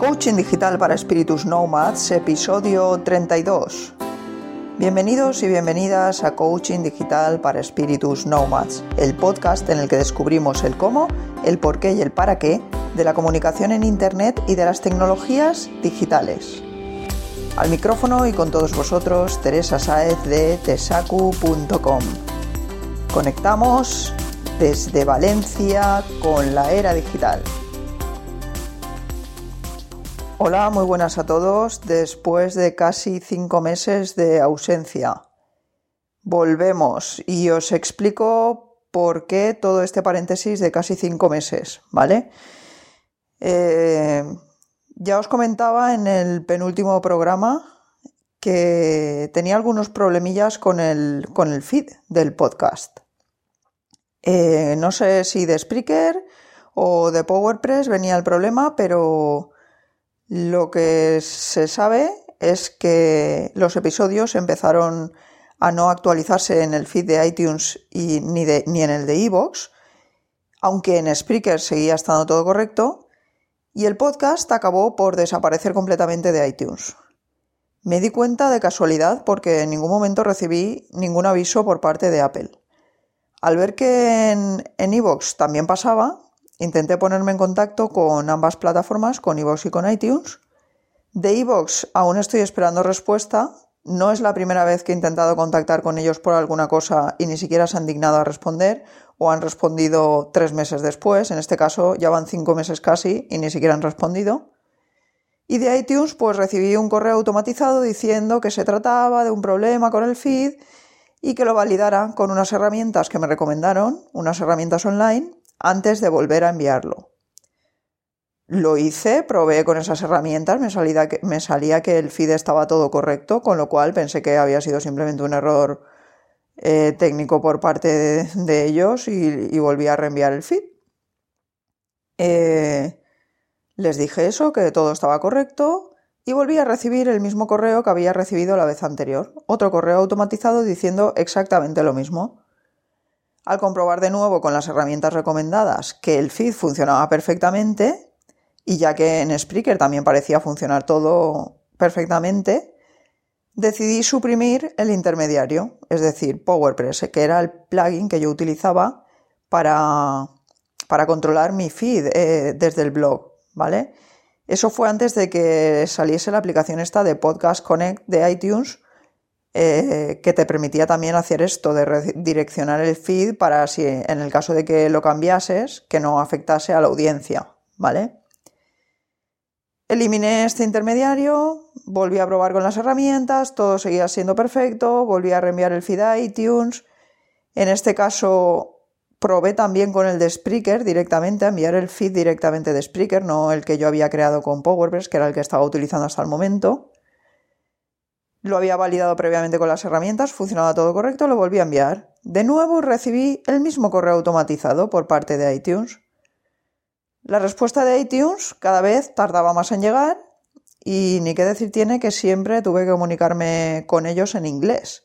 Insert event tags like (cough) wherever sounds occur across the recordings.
Coaching Digital para Espíritus Nomads, episodio 32. Bienvenidos y bienvenidas a Coaching Digital para Espíritus Nomads, el podcast en el que descubrimos el cómo, el por qué y el para qué de la comunicación en Internet y de las tecnologías digitales. Al micrófono y con todos vosotros, Teresa Saez de tesacu.com. Conectamos desde Valencia con la era digital. Hola, muy buenas a todos. Después de casi cinco meses de ausencia, volvemos y os explico por qué todo este paréntesis de casi cinco meses, ¿vale? Eh, ya os comentaba en el penúltimo programa que tenía algunos problemillas con el, con el feed del podcast. Eh, no sé si de Spreaker o de PowerPress venía el problema, pero lo que se sabe es que los episodios empezaron a no actualizarse en el feed de iTunes y ni, en el de Evox, aunque en Spreaker seguía estando todo correcto, y el podcast acabó por desaparecer completamente de iTunes. Me di cuenta de casualidad porque en ningún momento recibí ningún aviso por parte de Apple. Al ver que en Evox también pasaba, Intenté ponerme en contacto con ambas plataformas, con iVoox y con iTunes. De iVoox aún estoy esperando respuesta. No es la primera vez que he intentado contactar con ellos por alguna cosa y ni siquiera se han dignado a responder o han respondido tres meses después. En este caso ya van cinco meses casi y ni siquiera han respondido. Y de iTunes pues recibí un correo automatizado diciendo que se trataba de un problema con el feed y que lo validara con unas herramientas que me recomendaron, unas herramientas online antes de volver a enviarlo. Lo hice, probé con esas herramientas, me salía, que, el feed estaba todo correcto, con lo cual pensé que había sido simplemente un error eh, técnico por parte de, ellos y, volví a reenviar el feed. Eh, les dije eso, que todo estaba correcto, y volví a recibir el mismo correo que había recibido la vez anterior, otro correo automatizado diciendo exactamente lo mismo. Al comprobar de nuevo con las herramientas recomendadas que el feed funcionaba perfectamente, y ya que en Spreaker también parecía funcionar todo perfectamente, decidí suprimir el intermediario, es decir, PowerPress, que era el plugin que yo utilizaba para, para controlar mi feed eh, desde el blog, ¿vale? Eso fue antes de que saliese la aplicación esta de Podcast Connect de iTunes, eh, que te permitía también hacer esto de redireccionar el feed para si en el caso de que lo cambiases, que no afectase a la audiencia, ¿vale? Eliminé este intermediario, volví a probar con las herramientas, todo seguía siendo perfecto, volví a reenviar el feed a iTunes. En este caso probé también con el de Spreaker directamente, a enviar el feed directamente de Spreaker, no el que yo había creado con PowerPress, que era el que estaba utilizando hasta el momento. Lo había validado previamente con las herramientas, funcionaba todo correcto, lo volví a enviar. De nuevo recibí el mismo correo automatizado por parte de iTunes. La respuesta de iTunes cada vez tardaba más en llegar y ni qué decir tiene que siempre tuve que comunicarme con ellos en inglés.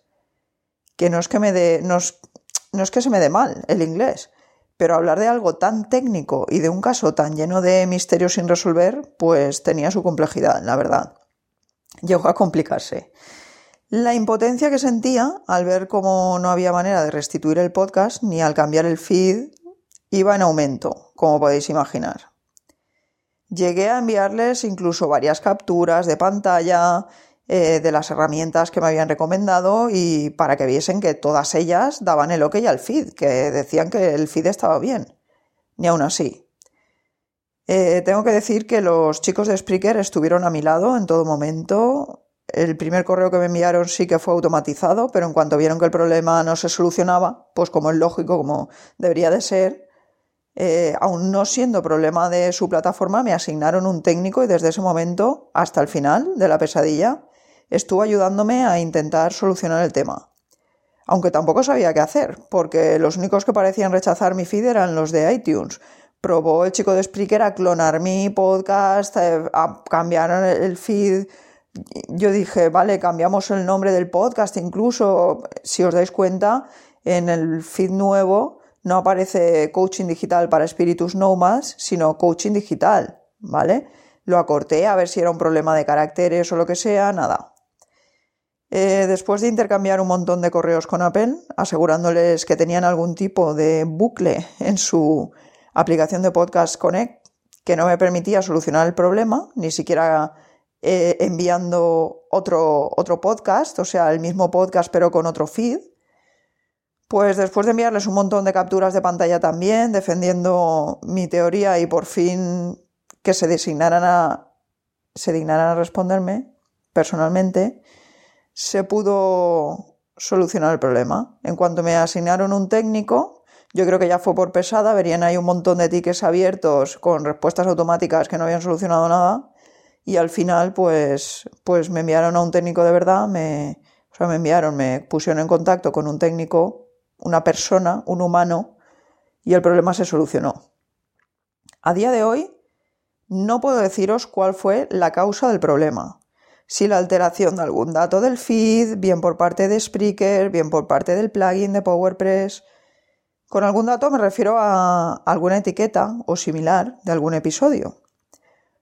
Que no es que me dé, no es que se me dé mal el inglés, pero hablar de algo tan técnico y de un caso tan lleno de misterios sin resolver, pues tenía su complejidad, la verdad llegó a complicarse. La impotencia que sentía al ver cómo no había manera de restituir el podcast ni al cambiar el feed iba en aumento, como podéis imaginar. Llegué a enviarles incluso varias capturas de pantalla eh, de las herramientas que me habían recomendado y para que viesen que todas ellas daban el ok al feed, que decían que el feed estaba bien. Ni aún así. Eh, tengo que decir que los chicos de Spreaker estuvieron a mi lado en todo momento. El primer correo que me enviaron sí que fue automatizado, pero en cuanto vieron que el problema no se solucionaba, pues como es lógico, como debería de ser, eh, aún no siendo problema de su plataforma, me asignaron un técnico y desde ese momento hasta el final de la pesadilla estuvo ayudándome a intentar solucionar el tema. Aunque tampoco sabía qué hacer, porque los únicos que parecían rechazar mi feed eran los de iTunes, probó el chico de Spreaker a clonar mi podcast, eh, a cambiar el feed. Yo dije, vale, cambiamos el nombre del podcast, incluso, si os dais cuenta, en el feed nuevo no aparece coaching digital para espíritus nomads, sino coaching digital, ¿vale? Lo acorté a ver si era un problema de caracteres o lo que sea, nada. Eh, después de intercambiar un montón de correos con Apple, asegurándoles que tenían algún tipo de bucle en su aplicación de Podcast Connect que no me permitía solucionar el problema, ni siquiera eh, enviando otro, otro podcast, o sea, el mismo podcast pero con otro feed, pues después de enviarles un montón de capturas de pantalla también, defendiendo mi teoría y por fin que se designaran a, se dignaran a responderme personalmente, se pudo solucionar el problema. En cuanto me asignaron un técnico, yo creo que ya fue por pesada, verían ahí un montón de tickets abiertos con respuestas automáticas que no habían solucionado nada y al final pues, pues me enviaron a un técnico de verdad, me, o sea, me enviaron, me pusieron en contacto con un técnico una persona, un humano, y el problema se solucionó. A día de hoy no puedo deciros cuál fue la causa del problema. Si la alteración de algún dato del feed, bien por parte de Spreaker, bien por parte del plugin de PowerPress. Con algún dato me refiero a alguna etiqueta o similar de algún episodio.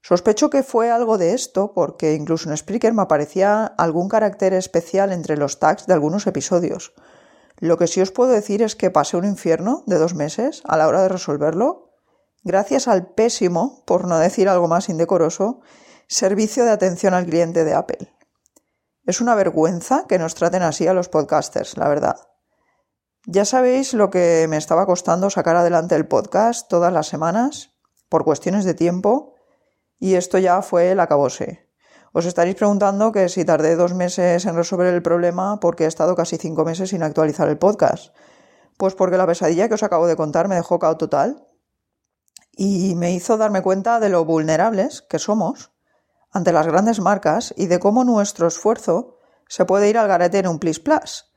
Sospecho que fue algo de esto porque incluso en Spreaker me aparecía algún carácter especial entre los tags de algunos episodios, lo que sí os puedo decir es que pasé un infierno de dos meses a la hora de resolverlo, gracias al pésimo, por no decir algo más indecoroso, servicio de atención al cliente de Apple. Es una vergüenza que nos traten así a los podcasters, la verdad. Ya sabéis lo que me estaba costando sacar adelante el podcast todas las semanas, por cuestiones de tiempo, y esto ya fue el acabose. Os estaréis preguntando que si tardé dos meses en resolver el problema porque he estado casi cinco meses sin actualizar el podcast. Pues porque la pesadilla que os acabo de contar me dejó cao total y me hizo darme cuenta de lo vulnerables que somos ante las grandes marcas y de cómo nuestro esfuerzo se puede ir al garete en un plis plus.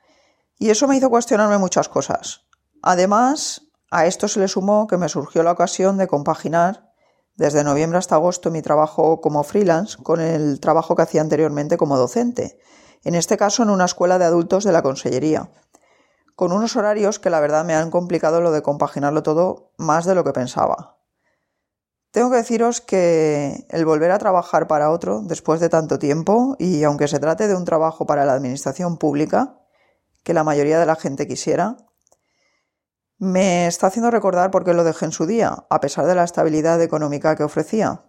Y eso me hizo cuestionarme muchas cosas. Además, a esto se le sumó que me surgió la ocasión de compaginar desde noviembre hasta agosto mi trabajo como freelance con el trabajo que hacía anteriormente como docente, en este caso en una escuela de adultos de la Consellería, con unos horarios que la verdad me han complicado lo de compaginarlo todo más de lo que pensaba. Tengo que deciros que el volver a trabajar para otro después de tanto tiempo, y aunque se trate de un trabajo para la administración pública, que la mayoría de la gente quisiera, me está haciendo recordar por qué lo dejé en su día, a pesar de la estabilidad económica que ofrecía.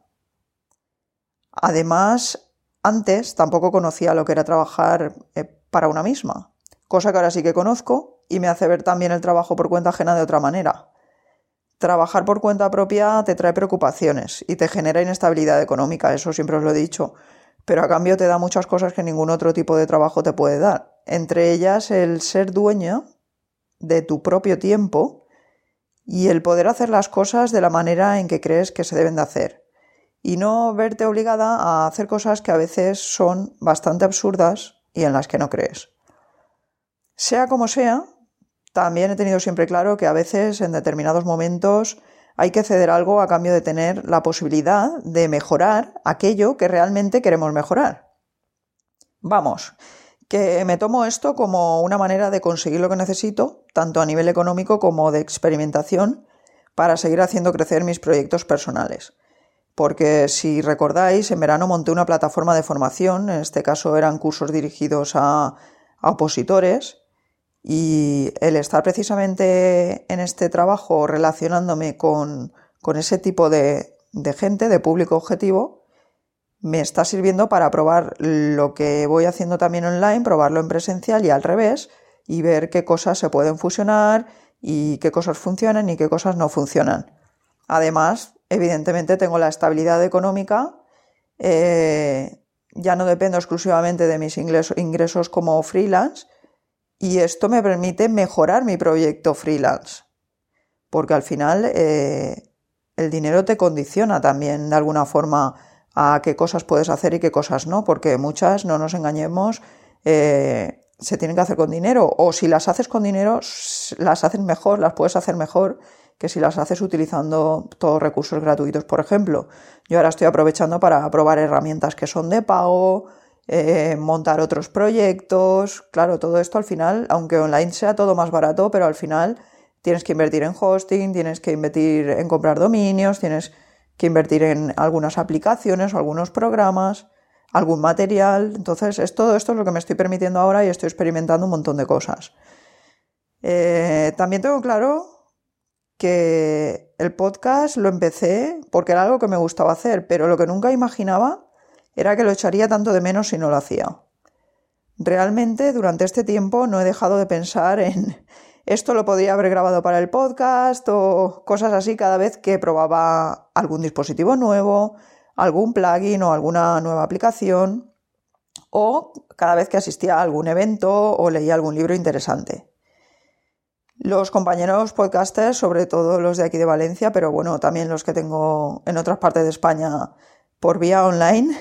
Además, antes tampoco conocía lo que era trabajar eh, para una misma, cosa que ahora sí que conozco y me hace ver también el trabajo por cuenta ajena de otra manera. Trabajar por cuenta propia te trae preocupaciones y te genera inestabilidad económica, eso siempre os lo he dicho, pero a cambio te da muchas cosas que ningún otro tipo de trabajo te puede dar, entre ellas el ser dueño de tu propio tiempo y el poder hacer las cosas de la manera en que crees que se deben de hacer y no verte obligada a hacer cosas que a veces son bastante absurdas y en las que no crees. Sea como sea, también he tenido siempre claro que a veces en determinados momentos hay que ceder algo a cambio de tener la posibilidad de mejorar aquello que realmente queremos mejorar. Vamos, que me tomo esto como una manera de conseguir lo que necesito, tanto a nivel económico como de experimentación, para seguir haciendo crecer mis proyectos personales. Porque si recordáis, en verano monté una plataforma de formación, en este caso eran cursos dirigidos a, opositores, y el estar precisamente en este trabajo relacionándome con, ese tipo de gente, de público objetivo, me está sirviendo para probar lo que voy haciendo también online, probarlo en presencial y al revés, y ver qué cosas se pueden fusionar y qué cosas funcionan y qué cosas no funcionan. Además, evidentemente tengo la estabilidad económica, eh, ya no dependo exclusivamente de mis ingresos, como freelance, y esto me permite mejorar mi proyecto freelance, porque al final eh, el dinero te condiciona también de alguna forma a qué cosas puedes hacer y qué cosas no, porque muchas, no nos engañemos, eh, se tienen que hacer con dinero, o si las haces con dinero, las haces mejor, las puedes hacer mejor que si las haces utilizando todos recursos gratuitos, por ejemplo. Yo ahora estoy aprovechando para probar herramientas que son de pago, eh, montar otros proyectos, claro, todo esto al final, aunque online sea todo más barato, pero al final tienes que invertir en hosting, tienes que invertir en comprar dominios, tienes que invertir en algunas aplicaciones o algunos programas, algún material. Entonces, es, todo esto es lo que me estoy permitiendo ahora y estoy experimentando un montón de cosas. Eh, también tengo claro que el podcast lo empecé porque era algo que me gustaba hacer, pero lo que nunca imaginaba era que lo echaría tanto de menos si no lo hacía. Realmente durante este tiempo no he dejado de pensar en esto lo podría haber grabado para el podcast o cosas así cada vez que probaba algún dispositivo nuevo, algún plugin o alguna nueva aplicación o cada vez que asistía a algún evento o leía algún libro interesante. Los compañeros podcasters, sobre todo los de aquí de Valencia, pero bueno, también los que tengo en otras partes de España por vía online,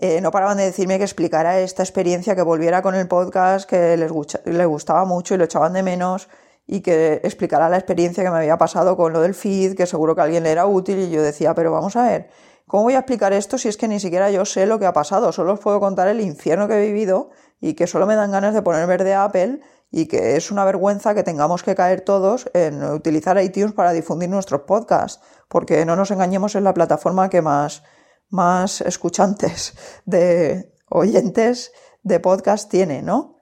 eh, no paraban de decirme que explicara esta experiencia, que volviera con el podcast, que les, les gustaba mucho y lo echaban de menos, y que explicara la experiencia que me había pasado con lo del feed, que seguro que a alguien le era útil, y yo decía, pero vamos a ver, ¿cómo voy a explicar esto si es que ni siquiera yo sé lo que ha pasado? Solo os puedo contar el infierno que he vivido y que solo me dan ganas de poner verde a Apple y que es una vergüenza que tengamos que caer todos en utilizar iTunes para difundir nuestros podcasts, porque no nos engañemos en la plataforma que más, más escuchantes de oyentes de podcast tiene, ¿no?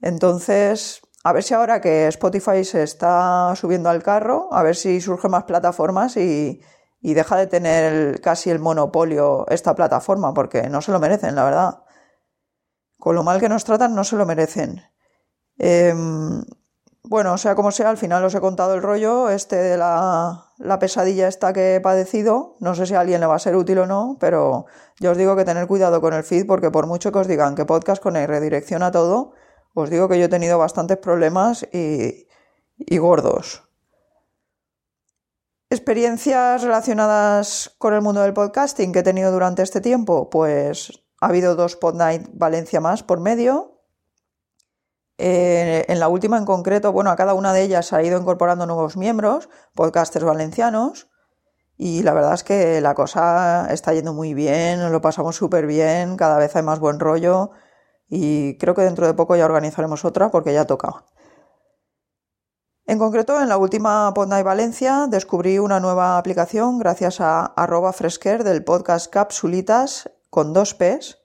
Entonces, a ver si ahora que Spotify se está subiendo al carro, a ver si surgen más plataformas y, y deja de tener casi el monopolio esta plataforma, porque no se lo merecen, la verdad. Con lo mal que nos tratan, no se lo merecen. Em, bueno, sea como sea, al final os he contado el rollo este de la, la, pesadilla esta que he padecido. No sé si a alguien le va a ser útil o no, pero yo os digo que tener cuidado con el feed porque por mucho que os digan que podcast con el redirecciona todo, os digo que yo he tenido bastantes problemas y, y gordos. Experiencias relacionadas con el mundo del podcasting que he tenido durante este tiempo, pues ha habido dos Podnight Valencia más por medio, eh, en la última en concreto, bueno, a cada una de ellas ha ido incorporando nuevos miembros, podcasters valencianos, y la verdad es que la cosa está yendo muy bien, lo pasamos súper bien, cada vez hay más buen rollo, y creo que dentro de poco ya organizaremos otra porque ya toca. En concreto, en la última Podnight Valencia descubrí una nueva aplicación gracias a arroba fresquer del podcast Capsulitas con dos P's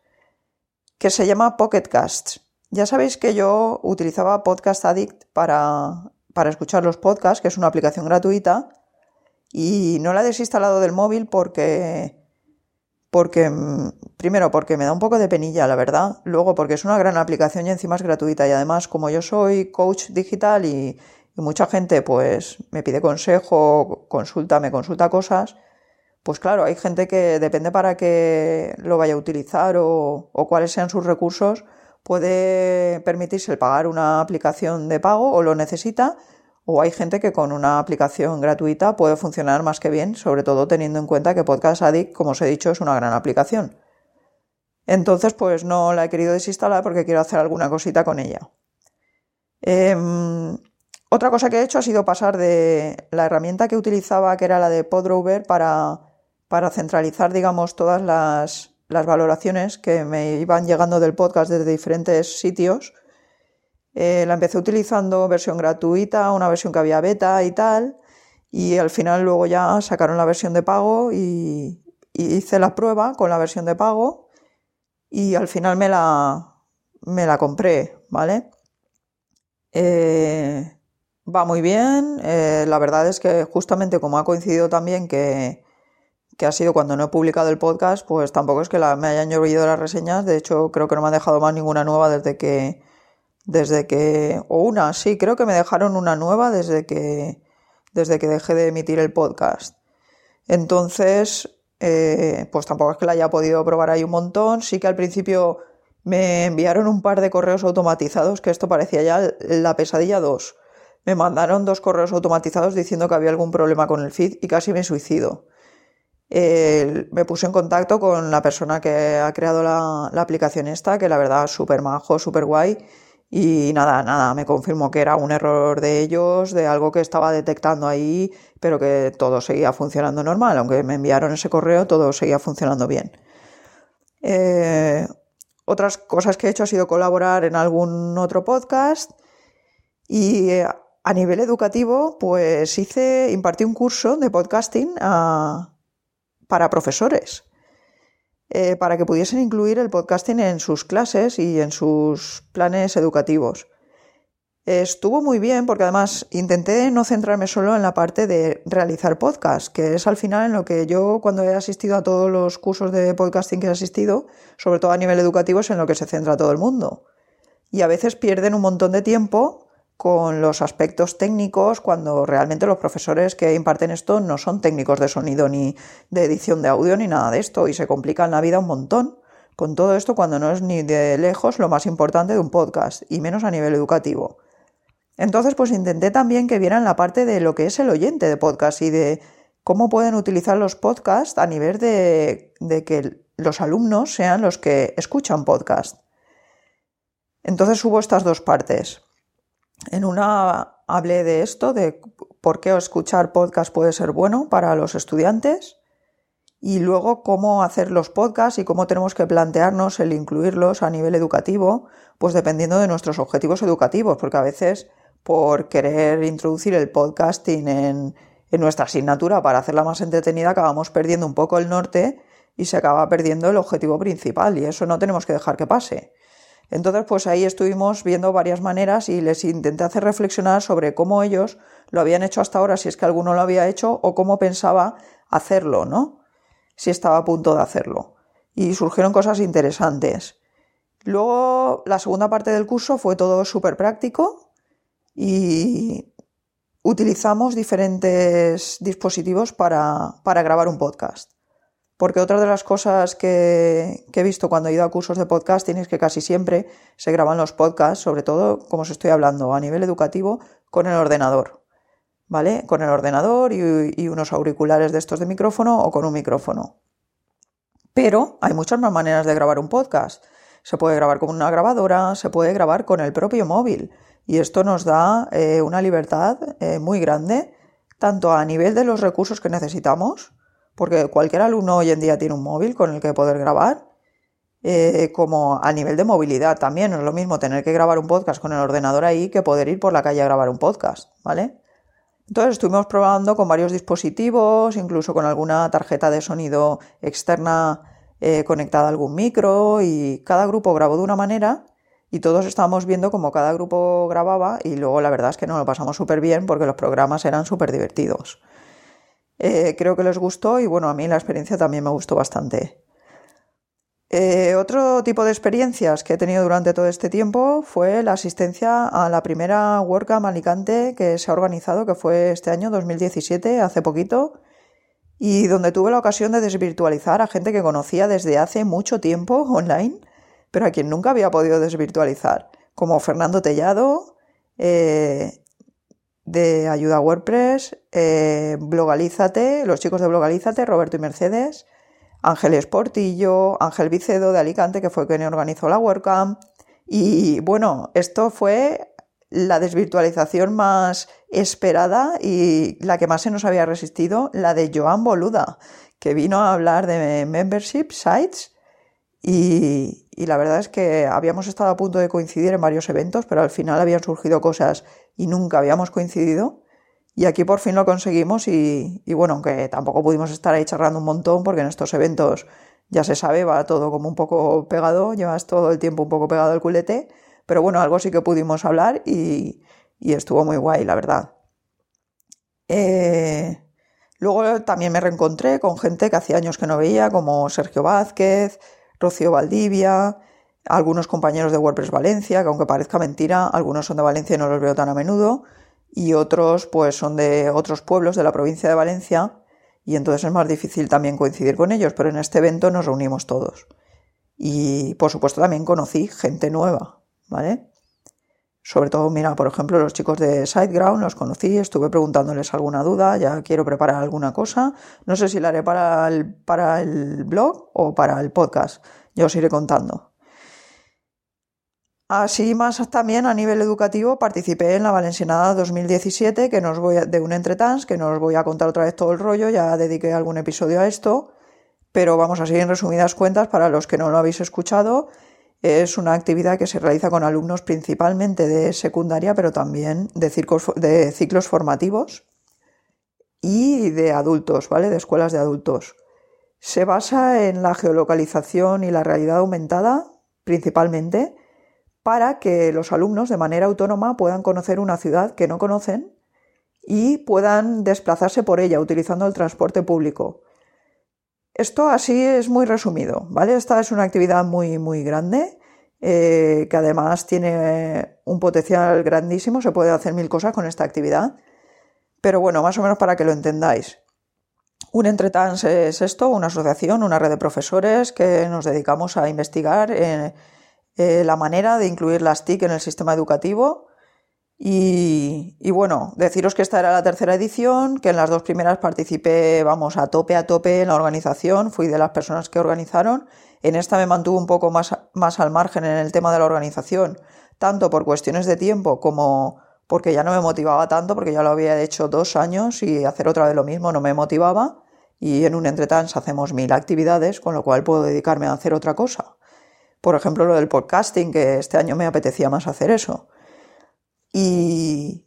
que se llama Pocket Casts. Ya sabéis que yo utilizaba Podcast Addict para, para escuchar los podcasts, que es una aplicación gratuita, y no la he desinstalado del móvil porque, porque, primero, porque me da un poco de penilla, la verdad. Luego, porque es una gran aplicación y encima es gratuita. Y además, como yo soy coach digital y, mucha gente pues me pide consejo, consulta, me consulta cosas, pues claro, hay gente que depende para qué lo vaya a utilizar o, o cuáles sean sus recursos puede permitirse el pagar una aplicación de pago o lo necesita, o hay gente que con una aplicación gratuita puede funcionar más que bien, sobre todo teniendo en cuenta que Podcast Addict, como os he dicho, es una gran aplicación. Entonces, pues no la he querido desinstalar porque quiero hacer alguna cosita con ella. Em, otra cosa que he hecho ha sido pasar de la herramienta que utilizaba, que era la de Podrover, para, para centralizar, digamos, todas las, las valoraciones que me iban llegando del podcast desde diferentes sitios. Eh, la empecé utilizando versión gratuita, una versión que había beta y tal, y al final luego ya sacaron la versión de pago y, hice la prueba con la versión de pago y al final me la, me la compré, ¿vale? Eh, va muy bien, eh, la verdad es que justamente como ha coincidido también que, que ha sido cuando no he publicado el podcast, pues tampoco es que me hayan llovido las reseñas, de hecho creo que no me han dejado más ninguna nueva desde que, desde que, o una, sí, creo que me dejaron una nueva desde que, desde que dejé de emitir el podcast. Entonces, eh, pues tampoco es que la haya podido probar ahí un montón, sí que al principio me enviaron un par de correos automatizados, que esto parecía ya la pesadilla 2. Me mandaron dos correos automatizados diciendo que había algún problema con el feed y casi me suicido me puse en contacto con la persona que ha creado la, aplicación esta, que la verdad es súper majo, súper guay. Y nada, nada, me confirmó que era un error de ellos, de algo que estaba detectando ahí, pero que todo seguía funcionando normal. Aunque me enviaron ese correo, todo seguía funcionando bien. Eh, otras cosas que he hecho ha sido colaborar en algún otro podcast y eh, a nivel educativo, pues hice, impartí un curso de podcasting a, para profesores, eh, para que pudiesen incluir el podcasting en sus clases y en sus planes educativos. Estuvo muy bien porque además intenté no centrarme solo en la parte de realizar podcast, que es al final en lo que yo cuando he asistido a todos los cursos de podcasting que he asistido, sobre todo a nivel educativo, es en lo que se centra todo el mundo. Y a veces pierden un montón de tiempo con los aspectos técnicos cuando realmente los profesores que imparten esto no son técnicos de sonido ni de edición de audio ni nada de esto y se complican la vida un montón con todo esto cuando no es ni de lejos lo más importante de un podcast y menos a nivel educativo. Entonces, pues intenté también que vieran la parte de lo que es el oyente de podcast y de cómo pueden utilizar los podcasts a nivel de, que los alumnos sean los que escuchan podcast. Entonces hubo estas dos partes. En una hablé de esto, de por qué escuchar podcast puede ser bueno para los estudiantes y luego cómo hacer los podcasts y cómo tenemos que plantearnos el incluirlos a nivel educativo, pues dependiendo de nuestros objetivos educativos, porque a veces por querer introducir el podcasting en, nuestra asignatura para hacerla más entretenida, acabamos perdiendo un poco el norte y se acaba perdiendo el objetivo principal y eso no tenemos que dejar que pase. Entonces, pues ahí estuvimos viendo varias maneras y les intenté hacer reflexionar sobre cómo ellos lo habían hecho hasta ahora, si es que alguno lo había hecho, o cómo pensaba hacerlo, ¿no? Si estaba a punto de hacerlo. Y surgieron cosas interesantes. Luego, la segunda parte del curso fue todo súper práctico, y utilizamos diferentes dispositivos para, grabar un podcast. Porque otra de las cosas que, he visto cuando he ido a cursos de podcasting es que casi siempre se graban los podcasts, sobre todo, como os estoy hablando, a nivel educativo, con el ordenador. ¿Vale? Con el ordenador y, unos auriculares de estos de micrófono o con un micrófono. Pero hay muchas más maneras de grabar un podcast. Se puede grabar con una grabadora, se puede grabar con el propio móvil. Y esto nos da eh, una libertad eh, muy grande, tanto a nivel de los recursos que necesitamos, porque cualquier alumno hoy en día tiene un móvil con el que poder grabar, eh, como a nivel de movilidad también. No es lo mismo tener que grabar un podcast con el ordenador ahí que poder ir por la calle a grabar un podcast, ¿vale? Entonces estuvimos probando con varios dispositivos, incluso con alguna tarjeta de sonido externa conectada a algún micro y cada grupo grabó de una manera y todos estábamos viendo cómo cada grupo grababa y luego la verdad es que nos lo pasamos súper bien porque los programas eran súper divertidos. Eh, creo que les gustó y bueno, a mí la experiencia también me gustó bastante. Eh, otro tipo de experiencias que he tenido durante todo este tiempo fue la asistencia a la primera WordCamp Alicante que se ha organizado, que fue este año 2017, hace poquito, y donde tuve la ocasión de desvirtualizar a gente que conocía desde hace mucho tiempo online pero a quien nunca había podido desvirtualizar, como Fernando Tellado, eh, de Ayuda WordPress, eh, Blogalízate, los chicos de Blogalízate, Roberto y Mercedes, Ángel Portillo, Ángel Vicedo de Alicante, que fue quien organizó la WordCamp. Y bueno, esto fue la desvirtualización más esperada y la que más se nos había resistido, la de Joan Boluda, que vino a hablar de membership sites y, la verdad es que habíamos estado a punto de coincidir en varios eventos, pero al final habían surgido cosas y nunca habíamos coincidido. Y aquí por fin lo conseguimos y, bueno, aunque tampoco pudimos estar ahí charlando un montón porque en estos eventos ya se sabe, va todo como un poco pegado, llevas todo el tiempo un poco pegado al culete, pero bueno, algo sí que pudimos hablar y, estuvo muy guay, la verdad. Eh, luego también me reencontré con gente que hacía años que no veía, como Sergio Vázquez, Rocío Valdivia, algunos compañeros de WordPress Valencia, que aunque parezca mentira, algunos son de Valencia y no los veo tan a menudo, y otros pues son de otros pueblos de la provincia de Valencia, y entonces es más difícil también coincidir con ellos, pero en este evento nos reunimos todos. Y por supuesto también conocí gente nueva, ¿vale? Sobre todo, mira, por ejemplo, los chicos de SiteGround los conocí, estuve preguntándoles alguna duda, ya quiero preparar alguna cosa. No sé si la haré para el, para el blog o para el podcast, ya os iré contando. Así más también a nivel educativo participé en la Valencianada 2017 que nos voy de un entretans, que no os voy a contar otra vez todo el rollo, ya dediqué algún episodio a esto, pero vamos a seguir en resumidas cuentas para los que no lo habéis escuchado. Es una actividad que se realiza con alumnos principalmente de secundaria, pero también de, ciclos formativos y de adultos, ¿vale? De escuelas de adultos. Se basa en la geolocalización y la realidad aumentada, principalmente, para que los alumnos de manera autónoma puedan conocer una ciudad que no conocen y puedan desplazarse por ella utilizando el transporte público. Esto así es muy resumido, ¿vale? Esta es una actividad muy, muy grande, eh, que además tiene un potencial grandísimo, se puede hacer mil cosas con esta actividad. Pero bueno, más o menos para que lo entendáis. Un Entretrans es esto, una asociación, una red de profesores que nos dedicamos a investigar eh, eh, la manera de incluir las TIC en el sistema educativo. Y, bueno, deciros que esta era la tercera edición, que en las dos primeras participé, vamos, a tope, a tope en la organización, fui de las personas que organizaron. En esta me mantuve un poco más, más al margen en el tema de la organización, tanto por cuestiones de tiempo como porque ya no me motivaba tanto, porque ya lo había hecho dos años y hacer otra vez lo mismo no me motivaba. Y en un entretrans hacemos mil actividades, con lo cual puedo dedicarme a hacer otra cosa. Por ejemplo, lo del podcasting, que este año me apetecía más hacer eso. Y,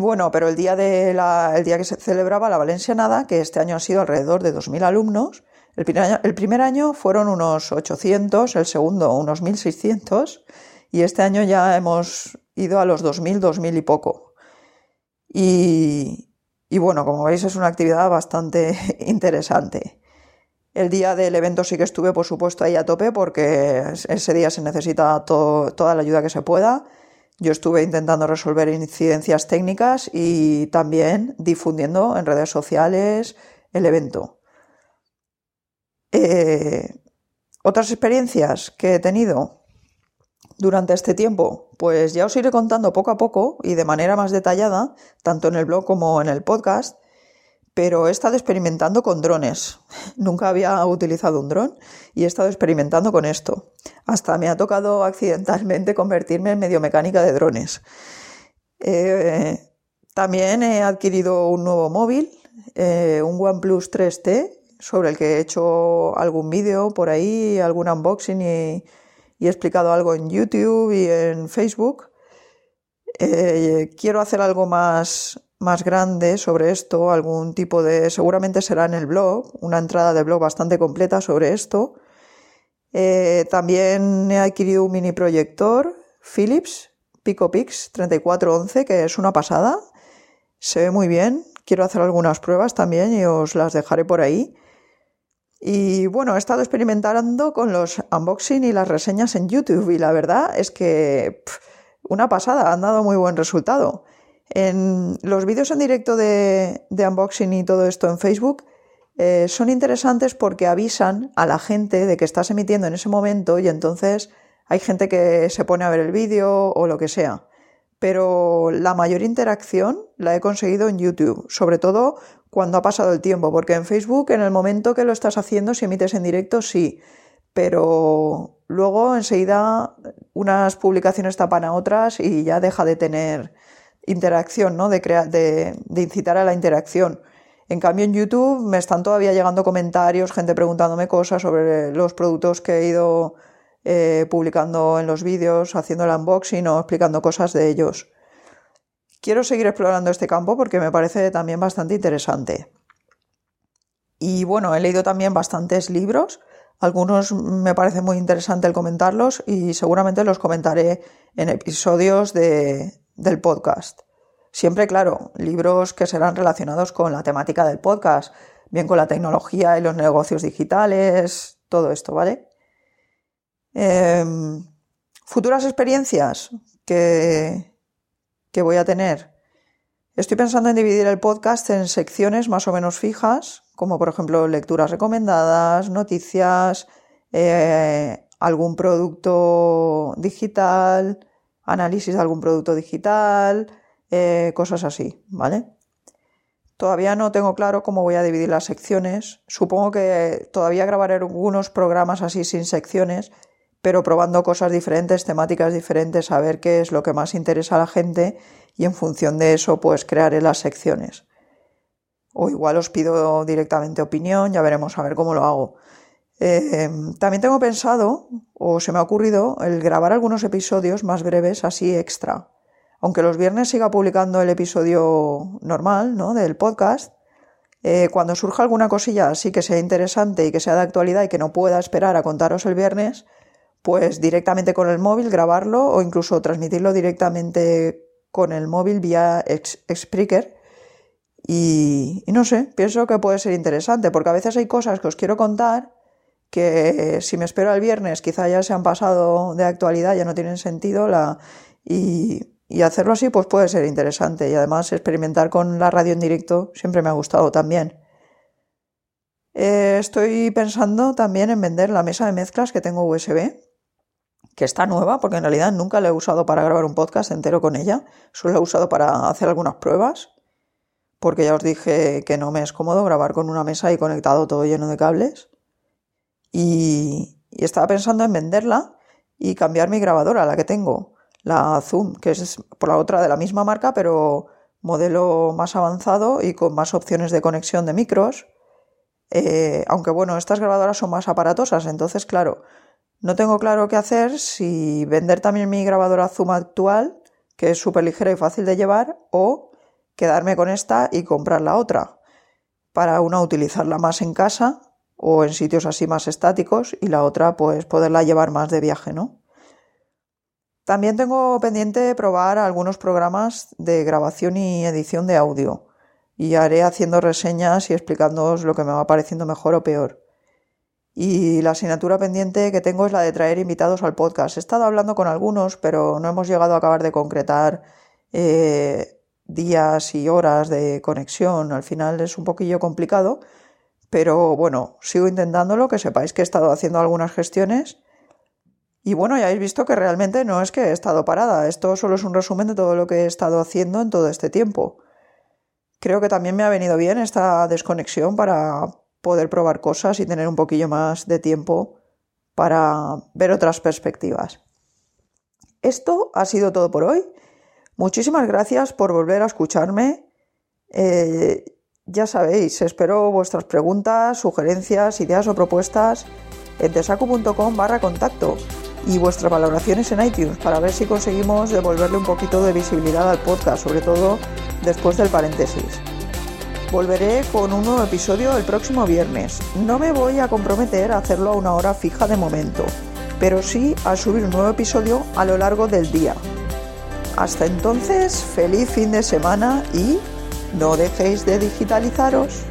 bueno, pero el día, día que se celebraba la Valencianada, que este año ha sido alrededor de 2.000 alumnos, el primer, año, el primer año fueron unos 800, el segundo unos 1.600 y este año ya hemos ido a los 2.000, 2.000 y poco. Y, y bueno, como veis es una actividad bastante (laughs) interesante. El día del evento sí que estuve, por supuesto, ahí a tope porque ese día se necesita toda la ayuda que se pueda. Yo estuve intentando resolver incidencias técnicas y también difundiendo en redes sociales el evento. Eh, otras experiencias que he tenido, durante este tiempo? Pues ya os iré contando poco a poco y de manera más detallada, tanto en el blog como en el podcast, pero he estado experimentando con drones. (laughs) Nunca había utilizado un dron y he estado experimentando con esto. Hasta me ha tocado accidentalmente (laughs) convertirme en medio mecánica de drones. Eh, también he adquirido un nuevo móvil, eh, un OnePlus 3T, sobre el que he hecho algún vídeo por ahí, algún unboxing y, he explicado algo en YouTube y en Facebook. Eh, quiero hacer algo más, más grande sobre esto, algún tipo de, seguramente será en el blog, una entrada de blog bastante completa sobre esto. Eh, también he adquirido un mini proyector Philips PicoPix 3411, que es una pasada. Se ve muy bien. Quiero hacer algunas pruebas también y os las dejaré por ahí. Y bueno, he estado experimentando con los unboxing y las reseñas en YouTube y la verdad es que una pasada, han dado muy buen resultado. En los vídeos en directo de, unboxing y todo esto en Facebook eh, son interesantes porque avisan a la gente de que estás emitiendo en ese momento y entonces hay gente que se pone a ver el vídeo o lo que sea. Pero la mayor interacción la he conseguido en YouTube, sobre todo cuando ha pasado el tiempo, porque en Facebook en el momento que lo estás haciendo, si emites en directo, sí, pero luego enseguida unas publicaciones tapan a otras y ya deja de tener interacción, ¿no? De, de, incitar a la interacción. En cambio, en YouTube me están todavía llegando comentarios, gente preguntándome cosas sobre los productos que he ido eh, publicando en los vídeos, haciendo el unboxing o explicando cosas de ellos. Quiero seguir explorando este campo porque me parece también bastante interesante. Y bueno, he leído también bastantes libros. Algunos me parece muy interesante el comentarlos y seguramente los comentaré en episodios del podcast. Siempre, claro, libros que serán relacionados con la temática del podcast, bien con la tecnología y los negocios digitales, todo esto, ¿vale? Em, futuras experiencias que, que voy a tener. Estoy pensando en dividir el podcast en secciones más o menos fijas, como por ejemplo lecturas recomendadas, noticias, eh, algún producto digital, análisis de algún producto digital, eh, cosas así, ¿vale? Todavía no tengo claro cómo voy a dividir las secciones. Supongo que todavía grabaré algunos programas así sin secciones pero probando cosas diferentes, temáticas diferentes, a ver qué es lo que más interesa a la gente y en función de eso pues crearé las secciones. O igual os pido directamente opinión, ya veremos a ver cómo lo hago. Eh, también tengo pensado, o se me ha ocurrido, el grabar algunos episodios más breves, así extra. Aunque los viernes siga publicando el episodio normal, ¿no? Del podcast, Eh, cuando surja alguna cosilla así que sea interesante y que sea de actualidad y que no pueda esperar a contaros el viernes, pues directamente con el móvil grabarlo o incluso transmitirlo directamente con el móvil vía Spreaker. Y no sé, pienso que puede ser interesante porque a veces hay cosas que os quiero contar que si me espero al viernes quizá ya se han pasado de actualidad, ya no tienen sentido la, y, hacerlo así pues puede ser interesante y además experimentar con la radio en directo siempre me ha gustado también. Eh, estoy pensando también en vender la mesa de mezclas que tengo USB, que está nueva porque en realidad nunca la he usado para grabar un podcast entero con ella, solo la he usado para hacer algunas pruebas, porque ya os dije que no me es cómodo grabar con una mesa y conectado todo lleno de cables. Y, estaba pensando en venderla y cambiar mi grabadora, la que tengo la Zoom, que es por la otra de la misma marca, pero modelo más avanzado y con más opciones de conexión de micros. Eh, aunque bueno, estas grabadoras son más aparatosas, entonces claro, no tengo claro qué hacer si vender también mi grabadora Zoom actual, que es súper ligera y fácil de llevar, o quedarme con esta y comprar la otra, para una utilizarla más en casa o en sitios así más estáticos y la otra pues poderla llevar más de viaje, ¿no? También tengo pendiente probar algunos programas de grabación y edición de audio y haré haciendo reseñas y explicándoos lo que me va pareciendo mejor o peor. Y la asignatura pendiente que tengo es la de traer invitados al podcast. He estado hablando con algunos, pero no hemos llegado a acabar de concretar eh, días y horas de conexión. Al final es un poquillo complicado, pero bueno, sigo intentándolo, que sepáis que he estado haciendo algunas gestiones y bueno, ya habéis visto que realmente no es que he estado parada, esto solo es un resumen de todo lo que he estado haciendo en todo este tiempo. Creo que también me ha venido bien esta desconexión para poder probar cosas y tener un poquillo más de tiempo para ver otras perspectivas. Esto ha sido todo por hoy. Muchísimas gracias por volver a escucharme. Eh, ya sabéis, espero vuestras preguntas, sugerencias, ideas o propuestas en tesacu.com barra contacto y vuestras valoraciones en iTunes para ver si conseguimos devolverle un poquito de visibilidad al podcast, sobre todo después del paréntesis. Volveré con un nuevo episodio el próximo viernes. No me voy a comprometer a hacerlo a una hora fija de momento, pero sí a subir un nuevo episodio a lo largo del día. Hasta entonces, feliz fin de semana y no dejéis de digitalizaros.